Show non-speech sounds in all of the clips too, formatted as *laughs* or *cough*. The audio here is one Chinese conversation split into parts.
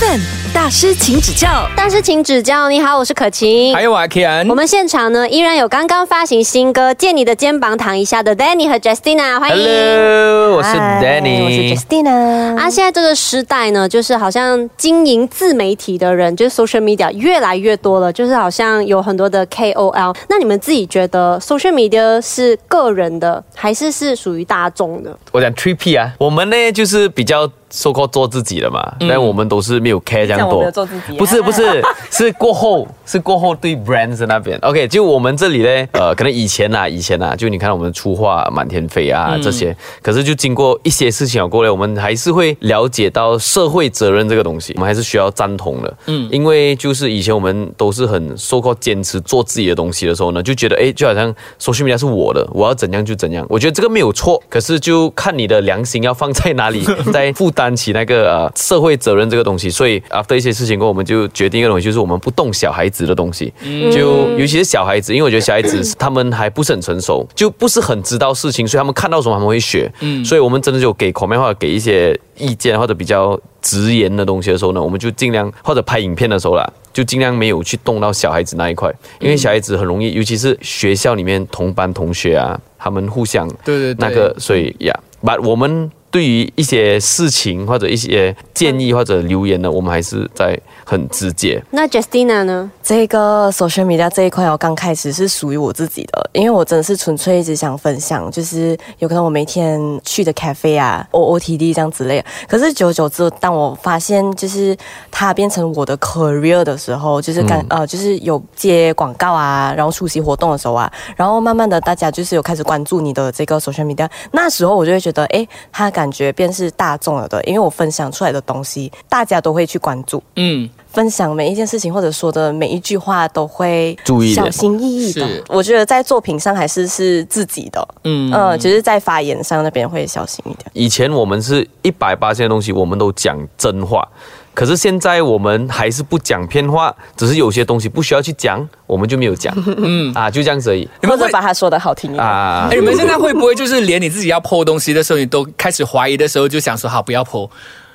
Eleven 大师，请指教。大师，请指教。你好，我是可晴。还有啊，Kian。我们现场呢，依然有刚刚发行新歌《借你的肩膀躺一下》的 Danny 和 Justina，欢迎。Hello，我是 Danny，我是 Justina。啊，现在这个时代呢，就是好像经营自媒体的人，就是 social media 越来越多了，就是好像有很多的 KOL。那你们自己觉得 social media 是个人的，还是是属于大众的？我讲 Three P 啊，我们呢就是比较。So called 做自己的嘛，但我们都是没有 care 这样多。做、不是不是，*laughs* 是过后是过后对 brands 那边。OK，就我们这里呢，呃，可能以前啊，以前啊，就你看我们出画满天飞啊这些，可是就经过一些事情过来，我们还是会了解到社会责任这个东西，我们还是需要赞同的。嗯，因为就是以前我们都是很受够坚持做自己的东西的时候呢，就觉得哎，就好像 social media 是我的，我要怎样就怎样。我觉得这个没有错，可是就看你的良心要放在哪里，*laughs* 在负担起那个。呃社会责任这个东西，所以 after 一些事情过后，我们就决定一个东西，就是我们不动小孩子的东西。嗯，就尤其是小孩子，因为我觉得小孩子 *coughs* 他们还不是很成熟，就不是很知道事情，所以他们看到什么他们会学。嗯，所以我们真的就给口面或者给一些意见或者比较直言的东西的时候呢，我们就尽量或者拍影片的时候啦，就尽量没有去动到小孩子那一块，因为小孩子很容易，尤其是学校里面同班同学啊，他们互相对对那个，所以呀，把我们。对于一些事情或者一些建议或者留言呢，我们还是在很直接。那 Justina 呢？这个 social media 这一块，我刚开始是属于我自己的，因为我真的是纯粹一直想分享，就是有可能我每天去的 cafe 啊，O O T D 这样之类。可是久久之后，当我发现就是它变成我的 career 的时候，就是刚、呃，就是有接广告啊，然后出席活动的时候啊，然后慢慢的大家就是有开始关注你的这个 social media，那时候我就会觉得，哎，它感觉便是大众了的，因为我分享出来的东西，大家都会去关注。嗯。分享每一件事情或者说的每一句话都会注意小心翼翼的。我觉得在作品上还是是自己的，嗯嗯，就是在发言上那边会小心一点。以前我们是一百八千的东西，我们都讲真话，可是现在我们还是不讲偏话，只是有些东西不需要去讲，我们就没有讲。*laughs* 嗯啊，就这样子而已。你们会把它说的好听一点啊。哎，你们现在会不会就是连你自己要泼东西的时候，你都开始怀疑的时候，就想说好不要破？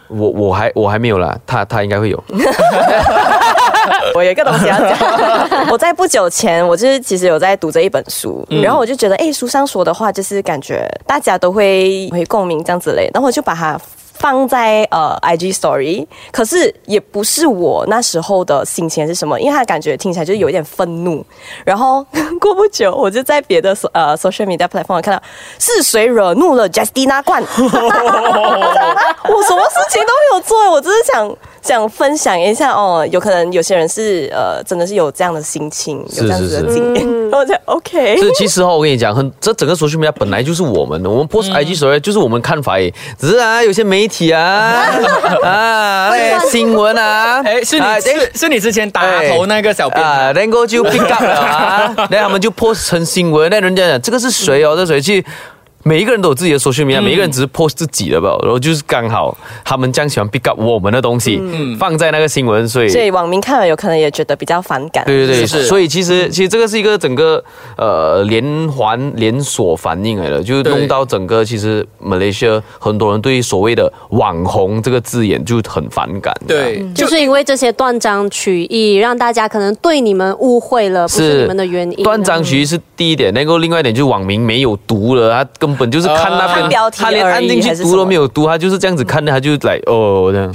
我我还我还没有啦，他他应该会有。*laughs* 我有一个东西要讲，我在不久前，我就是其实有在读这一本书，然后我就觉得，哎，书上说的话就是感觉大家都会会共鸣这样子嘞，然后我就把它。放在呃 IG Story，可是也不是我那时候的心情是什么，因为他感觉听起来就有一点愤怒。然后过不久，我就在别的呃 social media platform 看到是谁惹怒了 Justina 冠，*laughs* 我什么事情都没有做，我只是想。想分享一下哦，有可能有些人是呃，真的是有这样的心情，有这样子的经验，我就 OK。是，其实哦，我跟你讲，很这整个社群媒体本来就是我们的，我们 post IG 所谓就是我们看法也，只是啊，有些媒体啊 *laughs* 啊，那些新闻啊，哎，是你是是你之前打头那个小编啊，然后就 pick up 了啊，*laughs* 然后他们就 post 成新闻，那人家讲这个是谁哦，这谁？去？每一个人都有自己的 social media，每一个人只是 post 自己的吧，然后就是刚好他们这样喜欢 pick up 我们的东西，放在那个新闻，所以所以网民看了有可能也觉得比较反感。对对对，是所以其实其实这个是一个整个呃连环连锁反应来的，就是弄到整个其实 Malaysia 很多人对所谓的网红这个字眼就很反感。对，就是因为这些断章取义，让大家可能对你们误会了，不是你们的原因。断章取义是第一点，那个另外一点就是网民没有读了，他根本就是看那边，他连按进去读都没有读，他就是这样子看的，他就来哦这样。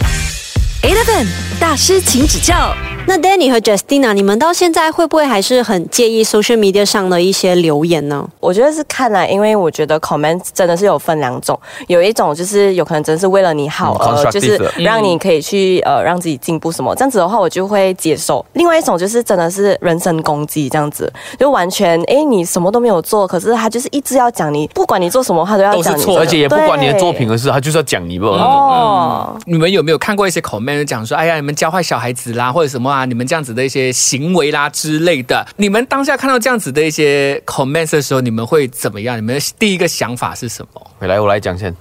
Eleven 大师，请指教。那 Danny 和 Justina，你们到现在会不会还是很介意 social media 上的一些留言呢？我觉得是看啊，因为我觉得 comment 真的是有分两种，有一种就是有可能真的是为了你好，呃，就是让你可以去呃让自己进步什么，这样子的话我就会接受。另外一种就是真的是人身攻击这样子，就完全哎你什么都没有做，可是他就是一直要讲你，不管你做什么他都要讲你，而且也不管你的作品的事，他就是要讲你不？哦，你们有没有看过一些 comment 讲说，哎呀你们教坏小孩子啦，或者什么啊？你们这样子的一些行为啦之类的，你们当下看到这样子的一些 comments 的时候，你们会怎么样？你们的第一个想法是什么？回来 *laughs* 我来讲先。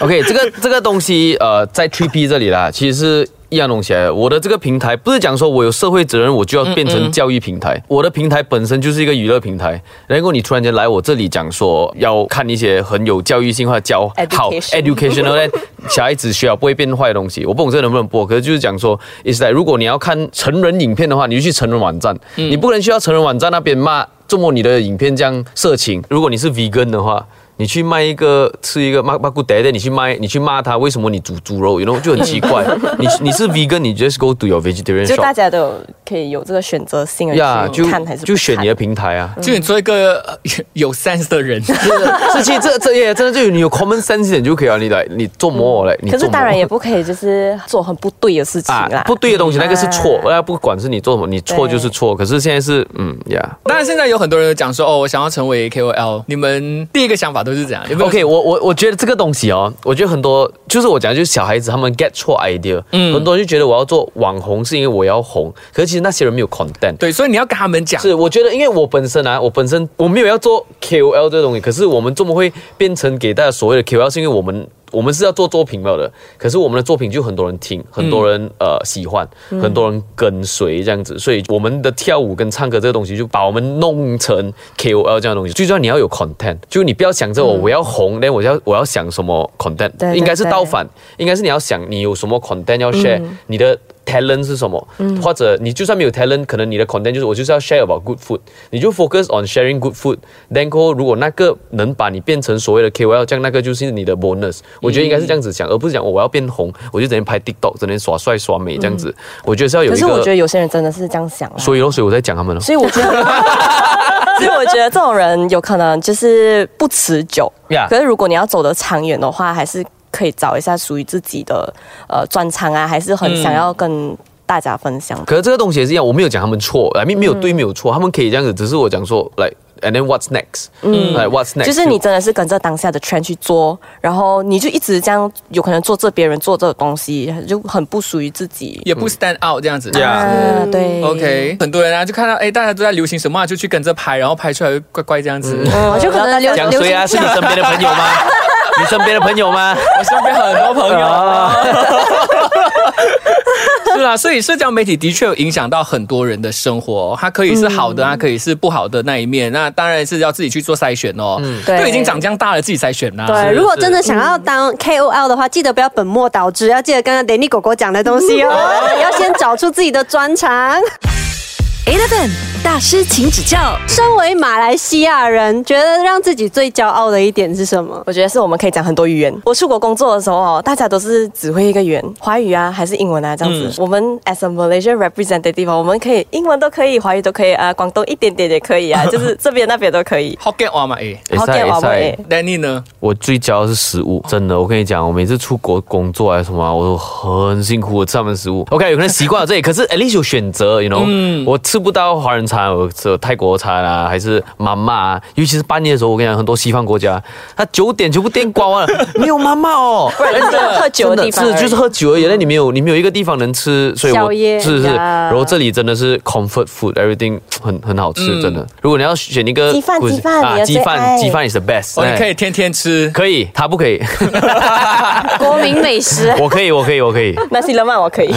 OK，这个这个东西呃，在 T P 这里啦，其实是一样东西来的。我的这个平台不是讲说我有社会责任，我就要变成教育平台。我的平台本身就是一个娱乐平台。然后你突然间来我这里讲说要看一些很有教育性或者教好 Education educational 呢，小孩子需要不会变坏的东西。我不懂这能不能播，可是就是讲说，is like 如果你要看成人影片的话，你就去成人网站，你不能去到成人网站那边骂，这么你的影片这样色情。如果你是 vegan 的话。你去卖一个吃一个骂骂古德的，你去卖你去骂他，为什么你煮猪肉，you know 就很奇怪。*laughs* 你你是 vegan，你 just go to your vegetarian 就大家都有可以有这个选择性呀，的就去看还是就选你的平台啊。就你做一个呃有 sense 的人，*laughs* 这其实这这也真的就你有 common sense 就可以了。你来你做魔我来，你做魔可是当然也不可以就是做很不对的事情啦。啊不对的东西，那个是错，啊那不管是你做什么，你错就是错。可是现在是嗯呀。当然现在有很多人讲说哦，我想要成为 KOL，你们第一个想法都是这样。*laughs* 有没有 OK，我我我觉得这个东西哦，我觉得很多就是我讲就是小孩子他们 get 错 idea，嗯，很多人就觉得我要做网红是因为我要红，可是其实那些人没有 content。对，所以你要跟他们讲，是，我觉得因为我本身啊，我本身我没有要做 KOL 这个东西，可是我们这么会变成给大家所谓的 KOL，是因为我们我们是要做作品没有的，可是我们的作品就很多人听，很多人、呃喜欢，很多人跟随这样子，所以我们的跳舞跟唱歌这个东西就把我们弄成 KOL 这样的东西。最重要你要有 content，就你不要想着我我要红，那、我要我要想什么 content，对对应该是倒反，应该是你要想你有什么 content 要 share，、你的 talent 是什么，或者你就算没有 talent，可能你的 content 就是我就是要 share about good food，你就 focus on sharing good food。then 过后如果那个能把你变成所谓的 KOL，这样那个就是你的 bonus。我觉得应该是这样子想，而不是讲、哦我要变红，我就整天拍 TikTok，整天耍帅耍美这样子。我觉得是要有一可是我觉，得有些人真的是这样想啊。所以咯，所以我在讲他们了。所以我觉得，*laughs* 所以我觉得这种人有可能就是不持久。可是如果你要走得长远的话，还是可以找一下属于自己的呃专长啊，还是很想要跟大家分享的。可是这个东西也是一样，我没有讲他们错 mean 没有对没有错，他们可以这样子，只是我讲说来。And then what's next？嗯，like what's next？就是你真的是跟着当下的 trend 去做，然后你就一直这样，有可能做这别人做这个东西，就很不属于自己。也不 stand out 这样子。Yeah 啊，对 OK，很多人啊就看到哎，大家都在流行什么、啊，就去跟着拍，然后拍出来怪怪这样子。嗯就可能流讲谁啊？是你身边的朋友吗？*laughs* 你身边的朋友吗？我身边很多朋友。*laughs* 是啦，所以社交媒体的确有影响到很多人的生活哦、它可以是好的，它可以是不好的那一面。那当然是要自己去做筛选哦。对都已经长这样大了，自己筛选啦。对，如果真的想要当 KOL 的话，记得不要本末倒置，要记得刚刚 Danny 狗狗讲的东西哦，*laughs* 要先找出自己的专长。Eleven 大师，请指教。身为马来西亚人，觉得让自己最骄傲的一点是什么？我觉得是我们可以讲很多语言。我出国工作的时候哦，大家都是只会一个语言，华语啊还是英文啊这样子。我们 as a Malaysia representative，我们可以英文都可以，华语都可以啊，广东一点点也可以啊，*laughs* 就是这边那边都可以。Hokkien 话嘛，哎好见我嘛诶，，Danny 呢？我最骄傲的是食物，真的，我跟你讲，我每次出国工作还是什么啊，我都很辛苦，我吃他们食物。OK，有可能习惯了这里，可是 at least 有选择，you know，、我吃不到华人餐，我吃泰国餐啊，还是妈妈啊，尤其是半夜的时候，我跟你讲，很多西方国家，他九点全部店关完了，没有妈妈哦，*laughs* 喝酒的地方是就是喝酒而已，那你没有你没有一个地方能吃，所以我是是，然后这里真的是 comfort food，everything 很很好吃，真的。如果你要选一个鸡饭鸡饭鸡饭鸡饭 is the best，哦，你哎可以天天吃。可以，他不可以。国民美食。我可以，我可以，我可以。那西勒曼我可以。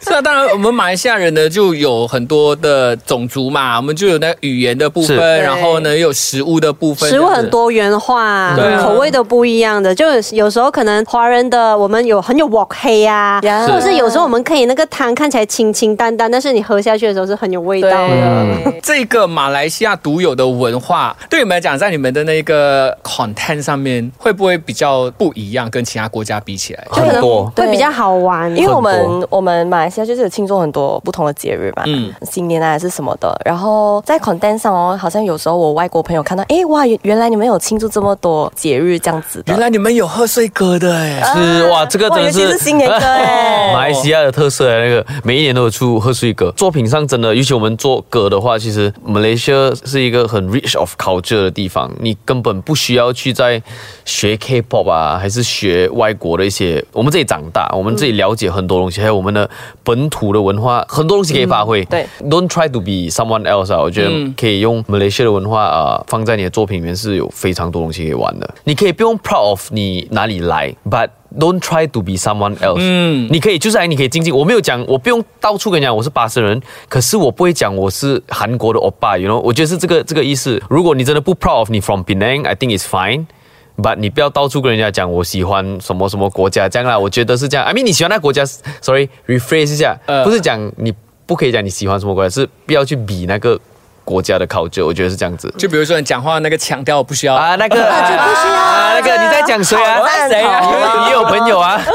是啊，当然我们马来西亚人呢就有很多的种族嘛，我们就有那语言的部分，然后呢又有食物的部分，食物很多元化，对啊口味都不一样的。就是有时候可能华人的我们有很有 wok 黑啊，呀或者是有时候我们可以那个汤看起来清清淡淡，但是你喝下去的时候是很有味道的。这个马来西亚独有的文化，对你们来讲，在你们的那个 content 上面，会不会比较不一样？跟其他国家比起来，很多。会比较好玩，因为我们我们马来西亚就是有庆祝很多不同的节日嘛，嗯新年啊还是什么的。然后在 content 上哦，好像有时候我外国朋友看到，哎哇，原原来你们有庆祝这么多节日这样子的原。来你们有贺岁歌的哎，是哇，这个真的哇尤其是新年歌哎 *laughs* 马来西亚的特色那个，每一年都有出贺岁歌。作品上真的，尤其我们做歌的话，其实马来西亚是一个很 rich of culture 的地方，你根本不需要去在学 K-pop 啊，还是学外国的一些。我们这里长大，我们这里了解很多东西，还有我们的本土的文化，很多东西可以发挥。对，Don't try to be someone else 啊，我觉得可以用马来西亚的文化啊、放在你的作品里面是有非常多东西可以玩的。你可以不用 proud of 你哪里来，but don't try to be someone else。嗯嗯，你可以就是哎，你可以静静，我没有讲，我不用到处跟你讲我是巴生人，可是我不会讲我是韩国的欧巴，you know，我觉得是这个这个意思。如果你真的不 proud of 你 from Penang，I think it's fine。But 你不要到处跟人家讲我喜欢什么什么国家这样啦，我觉得是这样。I mean 你喜欢那国家，sorry，rephrase 一下，呃不是讲你不可以讲你喜欢什么国家，是不要去比那个国家的 culture，我觉得是这样子。就比如说你讲话那个腔调不需要啊，那个啊，就不需要啊，那个你在讲谁啊？谁啊你有朋友啊？*laughs*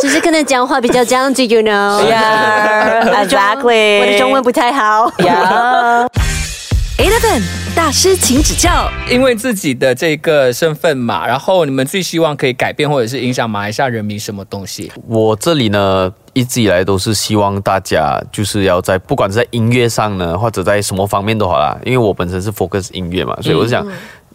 只是可能讲话比较这样子，you know？Yeah，exactly *laughs* 我的中文不太好。Yeah. *laughs* Eleven 大师，请指教。因为自己的这个身份嘛，然后你们最希望可以改变或者是影响马来西亚人民什么东西？我这里呢，一直以来都是希望大家就是要在不管是在音乐上呢，或者在什么方面都好啦，因为我本身是 focus 音乐嘛，所以我是想，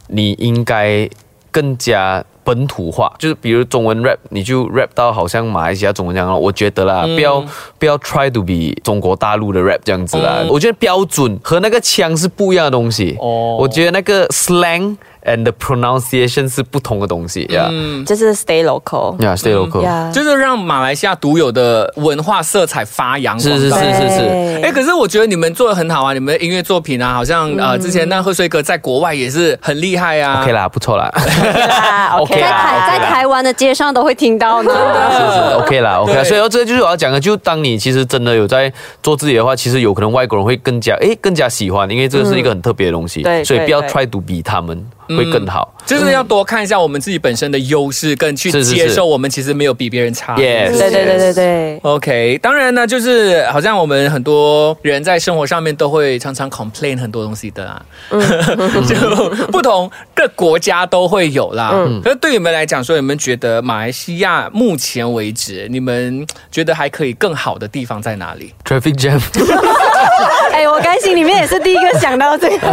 你应该更加。本土化就是，比如中文 rap，你就 rap 到好像马来西亚中文这样咯。我觉得啦，不要不要 try to be 中国大陆的 rap 这样子啦。我觉得标准和那个腔是不一样的东西。哦我觉得那个 slang and the pronunciation 是不同的东西呀。就是 stay local. 呀，stay local。Yeah. 就是让马来西亚独有的文化色彩发扬光大。是是是是是。对哎，可是我觉得你们做的很好啊，你们的音乐作品啊，好像呃之前那贺岁歌在国外也是很厉害啊。OK 啦，不错啦。啦 OK 在啦台在台湾的街上都会听到呢。是是 OK 啦，OK 啦。所以这就是我要讲的，就当你其实真的有在做自己的话，其实有可能外国人会更加哎更加喜欢，因为这个是一个很特别的东西。对所以不要对 try to 比他们会更好。就是要多看一下我们自己本身的优势，跟去接受我们其实没有比别人差。Yes 对对对对对。OK，当然呢，就是好像我们很多人在生活上面都会常常 complain 很多东西的啊，*laughs* 就不同的国家都会有啦。可是对你们来讲说，你们觉得马来西亚目前为止，你们觉得还可以更好的地方在哪里？Traffic jam，*laughs* *laughs* 哎，我刚心里面也是第一个想到这个。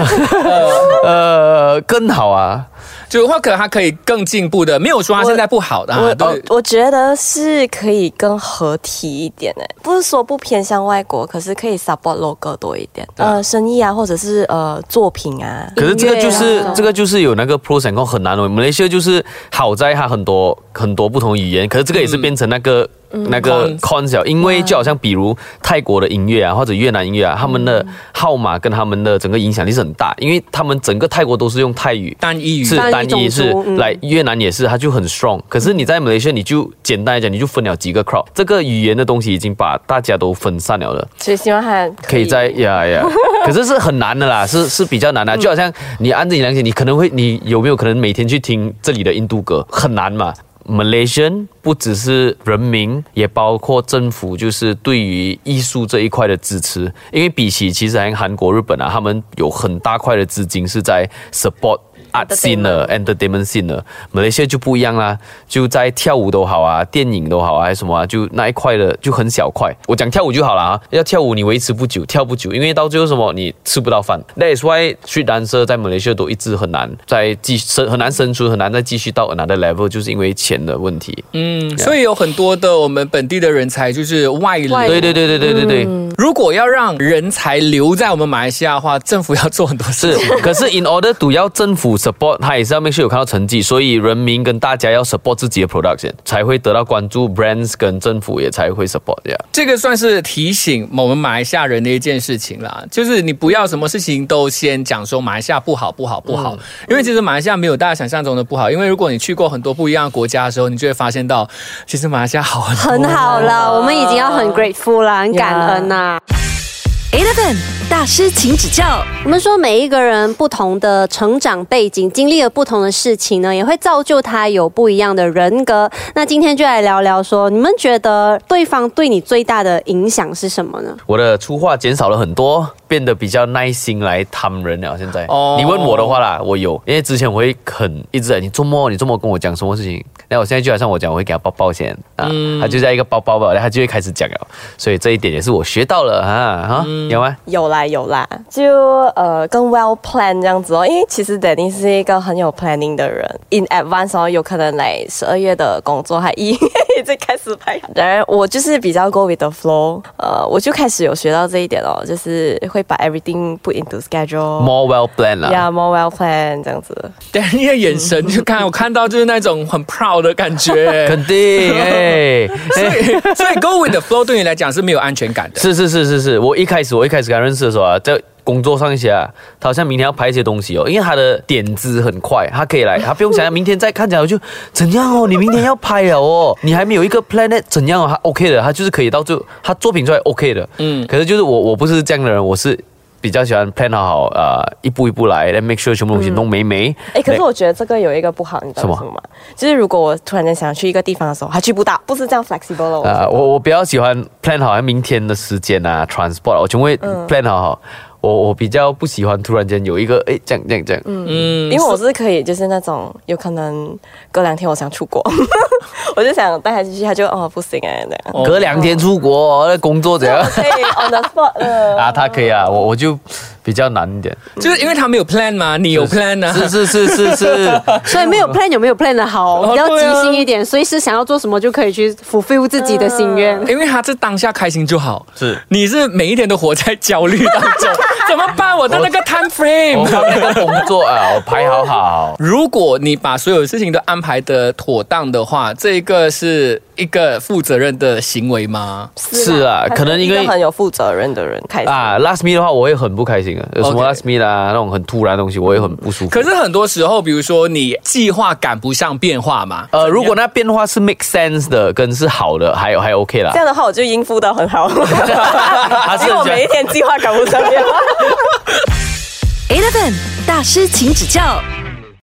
呃，更好啊。就或可他可以更进步的，没有说他现在不好的、啊，我对我我觉得是可以更合体一点诶，不是说不偏向外国，可是可以 support local 多一点。呃，生意啊，或者是呃作品啊。可是这个就是这个就是有那个 pros and cons 很难哦。马来西亚就是好在它很多很多不同语言，可是这个也是变成那个。那个了因为就好像比如泰国的音乐啊，或者越南音乐啊，他们的号码跟他们的整个影响力是很大，因为他们整个泰国都是用泰语，单一语是单一是来越南也是，它就很 strong。可是你在马来西亚，你就简单来讲，你就分了几个 crowd，这个语言的东西已经把大家都分散了的。所以希望还可以在呀呀，*laughs* 可是是很难的啦，是是比较难的。就好像你按着你良心，你可能会，你有没有可能每天去听这里的印度歌？很难嘛。Malaysian 不只是人民，也包括政府，就是对于艺术这一块的支持。因为比起其实像韩国、日本啊，他们有很大块的资金是在 support art scene 的 entertainment scene 的。马来西亚就不一样啦，就在跳舞都好啊，电影都好啊，还是什么啊，就那一块的就很小块。我讲跳舞就好了啊，要跳舞你维持不久，跳不久，因为到最后什么你吃不到饭。That is why street dancer 在马来西亚都一直很难再继生很难生存，很难再继续到 another level，就是因为钱的问题。嗯，所以有很多的我们本地的人才就是外流。外对对对对对对对。如果要让人才留在我们马来西亚的话，政府要做很多事是。，可是 in order to 要政府 support，他也是要 make sure 有看到成绩，所以人民跟大家要 support 自己的 production，才会得到关注，brands 跟政府也才会 support 这样。这个算是提醒我们马来西亚人的一件事情啦，就是你不要什么事情都先讲说马来西亚不好不好不好，因为其实马来西亚没有大家想象中的不好，因为如果你去过很多不一样的国家的时候，你就会发现到，其实马来西亚好很多。很好了，我们已经要很 grateful 了，很感恩呐、Eleven 大师，请指教。我们说每一个人不同的成长背景，经历了不同的事情呢，也会造就他有不一样的人格。那今天就来聊聊说，你们觉得对方对你最大的影响是什么呢？我的粗话减少了很多，变得比较耐心来谈人了。现在，哦你问我的话啦，我有，因为之前我会很一直在你周末你周末跟我讲什么事情，那我现在就好像我讲，我会给他包包先啊，他就在一个包包吧，然后他就会开始讲了，所以这一点也是我学到了啊哈，有吗？有啦有啦，就呃更 well plan 这样子哦，因为其实 Danny 是一个很有 planning 的人，in advance 哦，有可能来十二月的工作还一月已经开始拍，当然我就是比较 go with the flow，呃，我就开始有学到这一点哦，就是会把 everything put into schedule。more well planned 啦。Yeah, more well planned 这样子。对，你的眼神就看我看到就是那种很 proud 的感觉。肯定，哎，所以，所以 go with the flow 对你来讲是没有安全感的。是是是是是，我一开始我一开始刚认识的时候啊，在工作上一些啊，他好像明天要拍一些东西哦，因为他的点子很快，他可以来，他不用想明天再看起来我就 *laughs* 怎样哦，你明天要拍了哦，你还没有一个 planet 怎样哦，他 OK 的，他就是可以到最后他作品出来 OK 的，嗯嗯，可是就是我我不是这样的人，我是。比较喜欢 plan 好好，呃，一步一步来，来 make sure 全部东西弄美美。哎，可是我觉得这个有一个不好，你知道什么为什么吗？就是如果我突然间想去一个地方的时候，还去不到，不是这样 flexible 了。呃，我我比较喜欢 plan 好像明天的时间啊，transport，我全部会 plan 好好。我我比较不喜欢突然间有一个哎这样这样这样，嗯。因为我是可以，就是那种有可能隔两天我想出国，*laughs* 我就想带他进去，他就哦不行哎这样。哦。隔两天出国，那工作怎样？可以 on the spot *laughs* 啊，他可以啊，我我就比较难一点。就是因为他没有 plan 嘛，你有 plan 啊。是是是是是，*laughs* 所以没有 plan 有没有 plan 的好，哦比较即兴一点，随时想要做什么就可以去 fulfill 自己的心愿。*laughs* 因为他是当下开心就好，是你是每一天都活在焦虑当中，*laughs* 怎么办？我的那个 time 我 frame。把那个工作啊，我排好好。如果你把所有事情都安排的妥当的话，这一个是一个负责任的行为吗？是啊，可能因为很有负责任的人开心。啊，last me 的话，我会很不开心的。有什么 last me 啊，那种很突然的东西，我也很不舒服。可是很多时候，比如说你计划赶不上变化嘛，呃，如果那变化是 make sense 的，跟是好的，还有还 OK 啦这。样的话，我就应付的很好，*laughs* 他是因为我每一天计划赶不上变化。Eleven 大师，请指教。